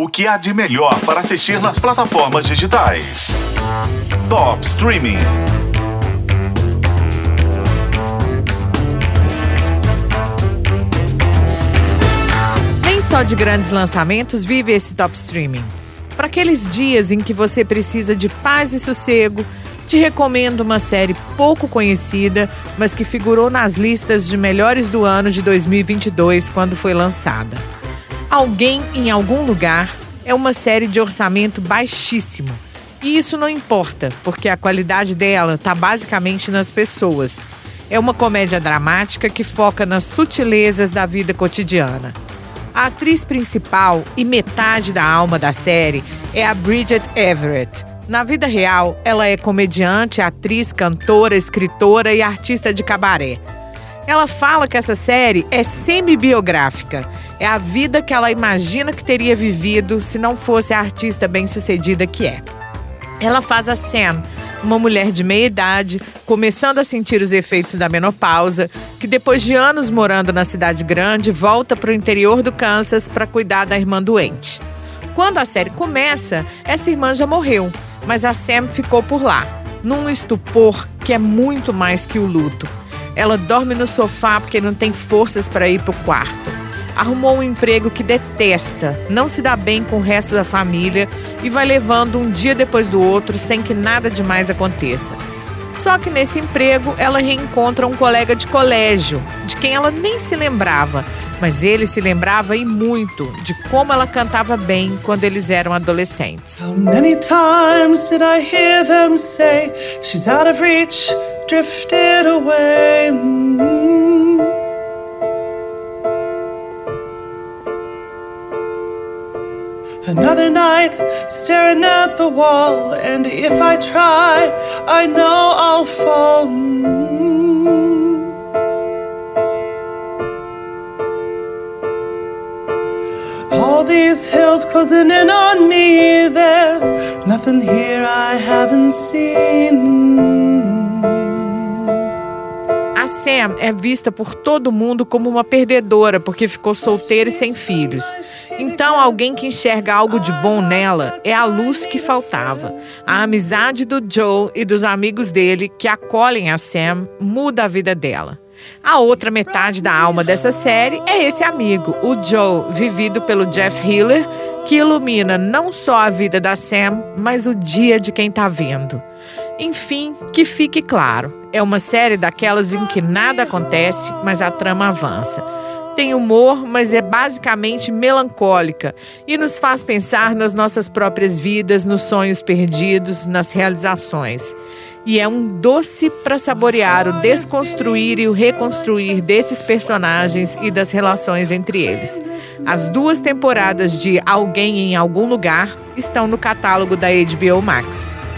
O que há de melhor para assistir nas plataformas digitais? Top Streaming. Nem só de grandes lançamentos vive esse Top Streaming. Para aqueles dias em que você precisa de paz e sossego, te recomendo uma série pouco conhecida, mas que figurou nas listas de melhores do ano de 2022 quando foi lançada. Alguém em Algum Lugar é uma série de orçamento baixíssimo. E isso não importa, porque a qualidade dela está basicamente nas pessoas. É uma comédia dramática que foca nas sutilezas da vida cotidiana. A atriz principal e metade da alma da série é a Bridget Everett. Na vida real, ela é comediante, atriz, cantora, escritora e artista de cabaré. Ela fala que essa série é semi-biográfica. É a vida que ela imagina que teria vivido se não fosse a artista bem-sucedida que é. Ela faz a Sam, uma mulher de meia idade, começando a sentir os efeitos da menopausa, que depois de anos morando na cidade grande, volta para o interior do Kansas para cuidar da irmã doente. Quando a série começa, essa irmã já morreu, mas a Sam ficou por lá, num estupor que é muito mais que o luto. Ela dorme no sofá porque não tem forças para ir para o quarto. Arrumou um emprego que detesta, não se dá bem com o resto da família e vai levando um dia depois do outro sem que nada demais aconteça. Só que nesse emprego ela reencontra um colega de colégio, de quem ela nem se lembrava, mas ele se lembrava e muito de como ela cantava bem quando eles eram adolescentes. How many times did I hear them say she's out of reach? drifted away. Another night staring at the wall, and if I try, I know I'll fall. All these hills closing in on me, there's nothing here I haven't seen. Sam é vista por todo mundo como uma perdedora porque ficou solteira e sem filhos. Então, alguém que enxerga algo de bom nela é a luz que faltava. A amizade do Joe e dos amigos dele que acolhem a Sam muda a vida dela. A outra metade da alma dessa série é esse amigo, o Joe, vivido pelo Jeff Hiller, que ilumina não só a vida da Sam, mas o dia de quem tá vendo. Enfim, que fique claro, é uma série daquelas em que nada acontece, mas a trama avança. Tem humor, mas é basicamente melancólica e nos faz pensar nas nossas próprias vidas, nos sonhos perdidos, nas realizações. E é um doce para saborear o desconstruir e o reconstruir desses personagens e das relações entre eles. As duas temporadas de Alguém em Algum Lugar estão no catálogo da HBO Max.